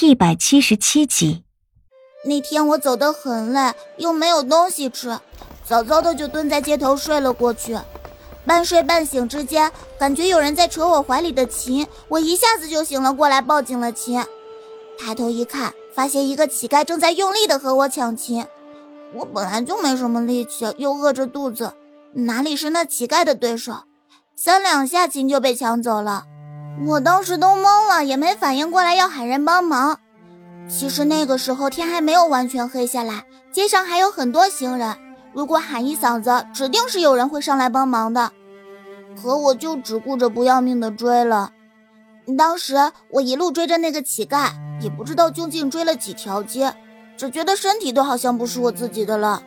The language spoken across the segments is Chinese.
一百七十七集，那天我走得很累，又没有东西吃，早早的就蹲在街头睡了过去。半睡半醒之间，感觉有人在扯我怀里的琴，我一下子就醒了过来，抱紧了琴。抬头一看，发现一个乞丐正在用力的和我抢琴。我本来就没什么力气，又饿着肚子，哪里是那乞丐的对手？三两下琴就被抢走了。我当时都懵了，也没反应过来要喊人帮忙。其实那个时候天还没有完全黑下来，街上还有很多行人。如果喊一嗓子，指定是有人会上来帮忙的。可我就只顾着不要命的追了。当时我一路追着那个乞丐，也不知道究竟追了几条街，只觉得身体都好像不是我自己的了。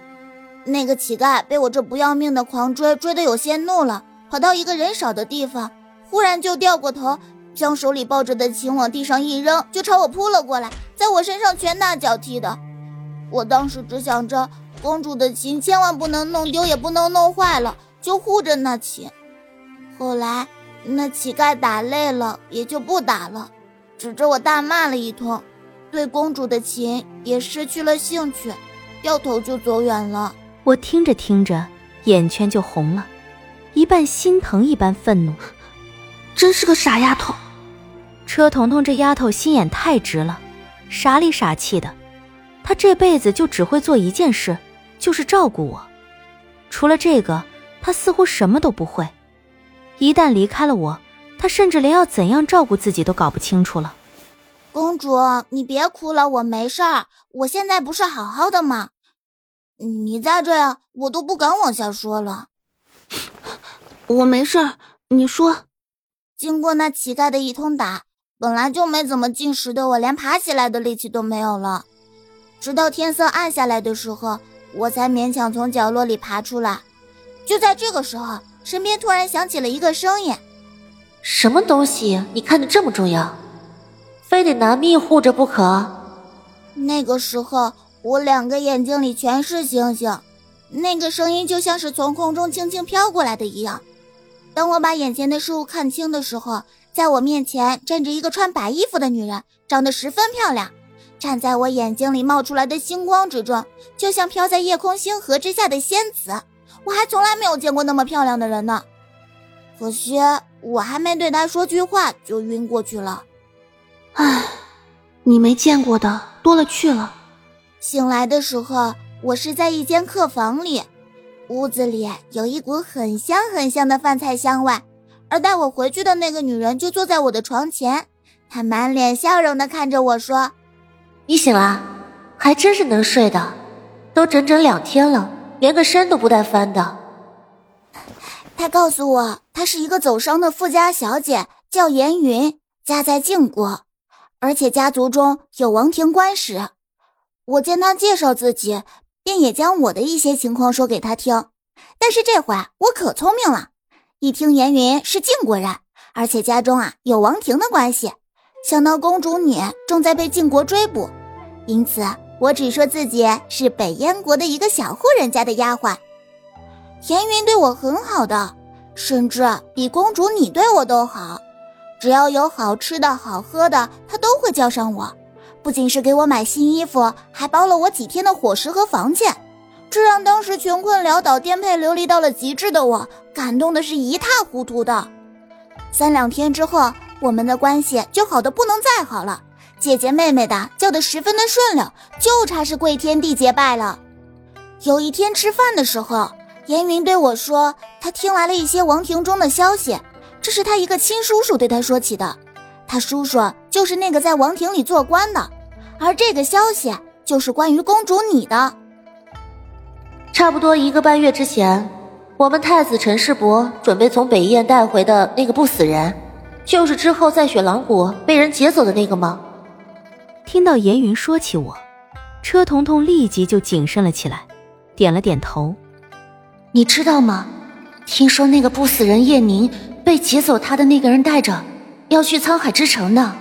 那个乞丐被我这不要命的狂追，追得有些怒了，跑到一个人少的地方。忽然就掉过头，将手里抱着的琴往地上一扔，就朝我扑了过来，在我身上拳打脚踢的。我当时只想着公主的琴千万不能弄丢，也不能弄坏了，就护着那琴。后来那乞丐打累了，也就不打了，指着我大骂了一通，对公主的琴也失去了兴趣，掉头就走远了。我听着听着，眼圈就红了，一半心疼，一半愤怒。真是个傻丫头，车彤彤这丫头心眼太直了，傻里傻气的。她这辈子就只会做一件事，就是照顾我。除了这个，她似乎什么都不会。一旦离开了我，她甚至连要怎样照顾自己都搞不清楚了。公主，你别哭了，我没事儿，我现在不是好好的吗？你再这样，我都不敢往下说了。我没事儿，你说。经过那乞丐的一通打，本来就没怎么进食的我，连爬起来的力气都没有了。直到天色暗下来的时候，我才勉强从角落里爬出来。就在这个时候，身边突然响起了一个声音：“什么东西？你看的这么重要，非得拿命护着不可？”那个时候，我两个眼睛里全是星星。那个声音就像是从空中轻轻飘过来的一样。等我把眼前的事物看清的时候，在我面前站着一个穿白衣服的女人，长得十分漂亮。站在我眼睛里冒出来的星光之中，就像飘在夜空星河之下的仙子。我还从来没有见过那么漂亮的人呢。可惜我还没对她说句话，就晕过去了。唉，你没见过的多了去了。醒来的时候，我是在一间客房里。屋子里有一股很香很香的饭菜香味，而带我回去的那个女人就坐在我的床前，她满脸笑容的看着我说：“你醒了，还真是能睡的，都整整两天了，连个身都不带翻的。”她告诉我，她是一个走商的富家小姐，叫严云，家在晋国，而且家族中有王庭官史。我见她介绍自己。便也将我的一些情况说给他听，但是这回我可聪明了，一听严云是晋国人，而且家中啊有王庭的关系，想到公主你正在被晋国追捕，因此我只说自己是北燕国的一个小户人家的丫鬟。严云对我很好的，甚至比公主你对我都好，只要有好吃的好喝的，他都会叫上我。不仅是给我买新衣服，还包了我几天的伙食和房钱，这让当时穷困潦倒、颠沛流离到了极致的我感动的是一塌糊涂的。三两天之后，我们的关系就好的不能再好了，姐姐妹妹的叫得十分的顺溜，就差是跪天地结拜了。有一天吃饭的时候，严云对我说，他听来了一些王庭中的消息，这是他一个亲叔叔对他说起的。他叔叔就是那个在王庭里做官的，而这个消息就是关于公主你的。差不多一个半月之前，我们太子陈世伯准备从北燕带回的那个不死人，就是之后在雪狼谷被人劫走的那个吗？听到严云说起我，车彤彤立即就谨慎了起来，点了点头。你知道吗？听说那个不死人叶宁被劫走，他的那个人带着。要去沧海之城呢，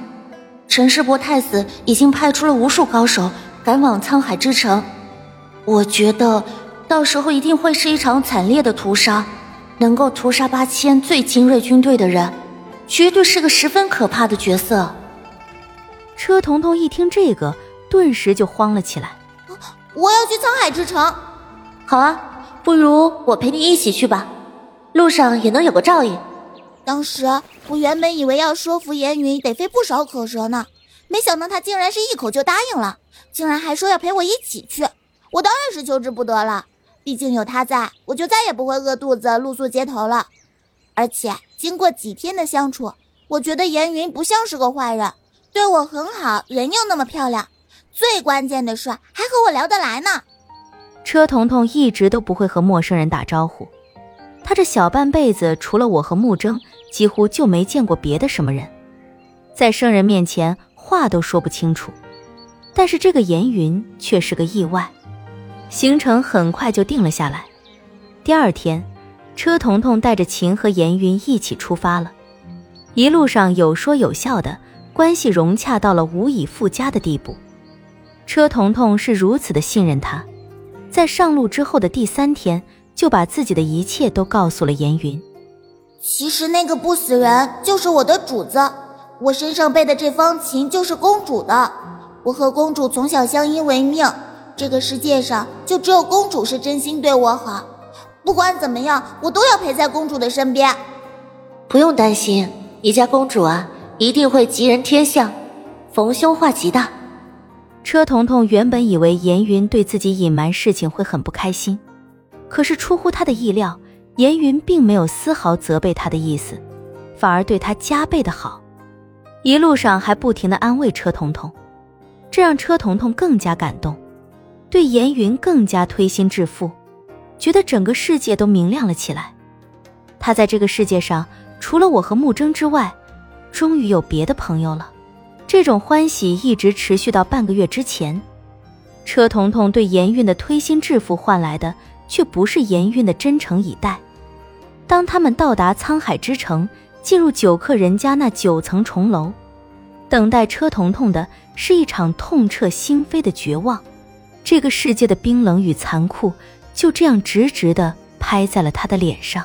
陈世伯太子已经派出了无数高手赶往沧海之城。我觉得到时候一定会是一场惨烈的屠杀，能够屠杀八千最精锐军队的人，绝对是个十分可怕的角色。车彤彤一听这个，顿时就慌了起来。我要去沧海之城。好啊，不如我陪你一起去吧，路上也能有个照应。当时我原本以为要说服严云得费不少口舌呢，没想到他竟然是一口就答应了，竟然还说要陪我一起去。我当然是求之不得了，毕竟有他在，我就再也不会饿肚子露宿街头了。而且经过几天的相处，我觉得严云不像是个坏人。对我很好，人又那么漂亮，最关键的是还和我聊得来呢。车彤彤一直都不会和陌生人打招呼，他这小半辈子除了我和木征，几乎就没见过别的什么人，在生人面前话都说不清楚。但是这个严云却是个意外，行程很快就定了下来。第二天，车彤彤带着晴和严云一起出发了，一路上有说有笑的。关系融洽到了无以复加的地步，车彤彤是如此的信任他，在上路之后的第三天，就把自己的一切都告诉了严云。其实那个不死人就是我的主子，我身上背的这方琴就是公主的，我和公主从小相依为命，这个世界上就只有公主是真心对我好，不管怎么样，我都要陪在公主的身边。不用担心，你家公主啊。一定会吉人天相，逢凶化吉的。车彤彤原本以为严云对自己隐瞒事情会很不开心，可是出乎他的意料，严云并没有丝毫责备他的意思，反而对他加倍的好，一路上还不停的安慰车彤彤，这让车彤彤更加感动，对严云更加推心置腹，觉得整个世界都明亮了起来。他在这个世界上，除了我和木征之外。终于有别的朋友了，这种欢喜一直持续到半个月之前。车彤彤对严韵的推心置腹换来的，却不是颜韵的真诚以待。当他们到达沧海之城，进入九客人家那九层重楼，等待车彤彤的是一场痛彻心扉的绝望。这个世界的冰冷与残酷，就这样直直的拍在了他的脸上。